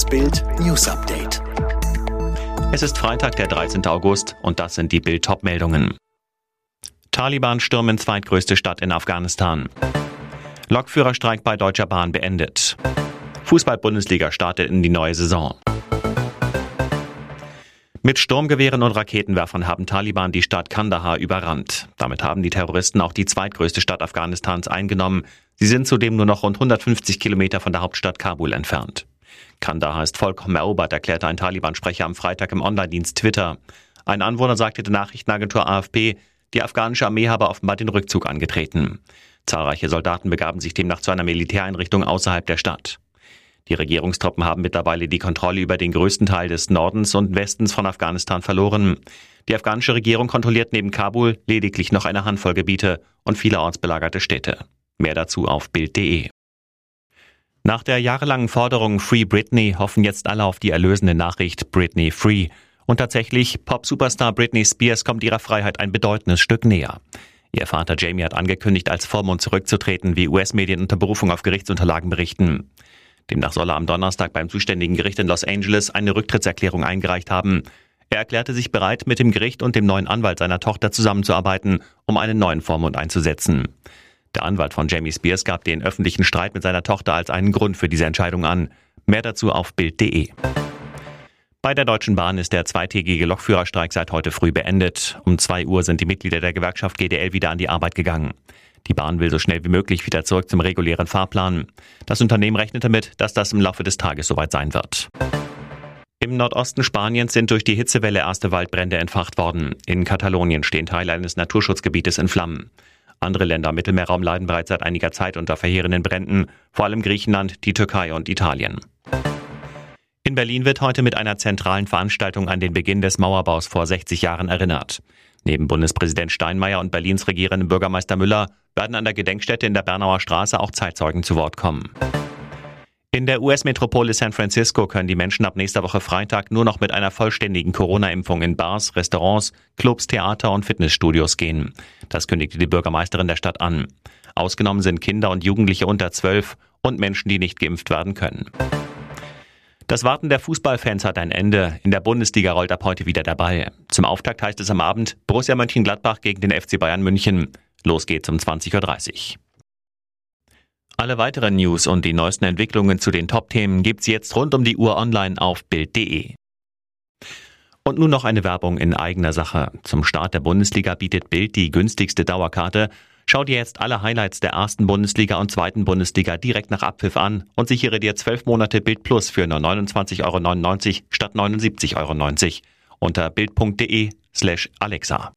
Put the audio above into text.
Das Bild News Update. Es ist Freitag, der 13. August und das sind die Bild top meldungen Taliban stürmen zweitgrößte Stadt in Afghanistan. Lokführerstreik bei Deutscher Bahn beendet. Fußball-Bundesliga startet in die neue Saison. Mit Sturmgewehren und Raketenwerfern haben Taliban die Stadt Kandahar überrannt. Damit haben die Terroristen auch die zweitgrößte Stadt Afghanistans eingenommen. Sie sind zudem nur noch rund 150 Kilometer von der Hauptstadt Kabul entfernt. Kandahar ist vollkommen erobert, erklärte ein Taliban-Sprecher am Freitag im Online-Dienst Twitter. Ein Anwohner sagte der Nachrichtenagentur AFP, die afghanische Armee habe offenbar den Rückzug angetreten. Zahlreiche Soldaten begaben sich demnach zu einer Militäreinrichtung außerhalb der Stadt. Die Regierungstruppen haben mittlerweile die Kontrolle über den größten Teil des Nordens und Westens von Afghanistan verloren. Die afghanische Regierung kontrolliert neben Kabul lediglich noch eine Handvoll Gebiete und vielerorts belagerte Städte. Mehr dazu auf Bild.de. Nach der jahrelangen Forderung Free Britney hoffen jetzt alle auf die erlösende Nachricht Britney Free. Und tatsächlich, Pop-Superstar Britney Spears kommt ihrer Freiheit ein bedeutendes Stück näher. Ihr Vater Jamie hat angekündigt, als Vormund zurückzutreten, wie US-Medien unter Berufung auf Gerichtsunterlagen berichten. Demnach soll er am Donnerstag beim zuständigen Gericht in Los Angeles eine Rücktrittserklärung eingereicht haben. Er erklärte sich bereit, mit dem Gericht und dem neuen Anwalt seiner Tochter zusammenzuarbeiten, um einen neuen Vormund einzusetzen. Der Anwalt von Jamie Spears gab den öffentlichen Streit mit seiner Tochter als einen Grund für diese Entscheidung an. Mehr dazu auf Bild.de. Bei der Deutschen Bahn ist der zweitägige Lokführerstreik seit heute früh beendet. Um zwei Uhr sind die Mitglieder der Gewerkschaft GDL wieder an die Arbeit gegangen. Die Bahn will so schnell wie möglich wieder zurück zum regulären Fahrplan. Das Unternehmen rechnet damit, dass das im Laufe des Tages soweit sein wird. Im Nordosten Spaniens sind durch die Hitzewelle erste Waldbrände entfacht worden. In Katalonien stehen Teile eines Naturschutzgebietes in Flammen. Andere Länder im Mittelmeerraum leiden bereits seit einiger Zeit unter verheerenden Bränden, vor allem Griechenland, die Türkei und Italien. In Berlin wird heute mit einer zentralen Veranstaltung an den Beginn des Mauerbaus vor 60 Jahren erinnert. Neben Bundespräsident Steinmeier und Berlins regierendem Bürgermeister Müller werden an der Gedenkstätte in der Bernauer Straße auch Zeitzeugen zu Wort kommen. In der US-Metropole San Francisco können die Menschen ab nächster Woche Freitag nur noch mit einer vollständigen Corona-Impfung in Bars, Restaurants, Clubs, Theater und Fitnessstudios gehen. Das kündigte die Bürgermeisterin der Stadt an. Ausgenommen sind Kinder und Jugendliche unter zwölf und Menschen, die nicht geimpft werden können. Das Warten der Fußballfans hat ein Ende. In der Bundesliga rollt ab heute wieder der Ball. Zum Auftakt heißt es am Abend Borussia Mönchengladbach gegen den FC Bayern München. Los geht's um 20.30 Uhr. Alle weiteren News und die neuesten Entwicklungen zu den Top-Themen gibt's jetzt rund um die Uhr online auf Bild.de. Und nun noch eine Werbung in eigener Sache. Zum Start der Bundesliga bietet Bild die günstigste Dauerkarte. Schau dir jetzt alle Highlights der ersten Bundesliga und zweiten Bundesliga direkt nach Abpfiff an und sichere dir zwölf Monate Bild Plus für nur 29,99 Euro statt 79,90 Euro unter bild.de slash Alexa.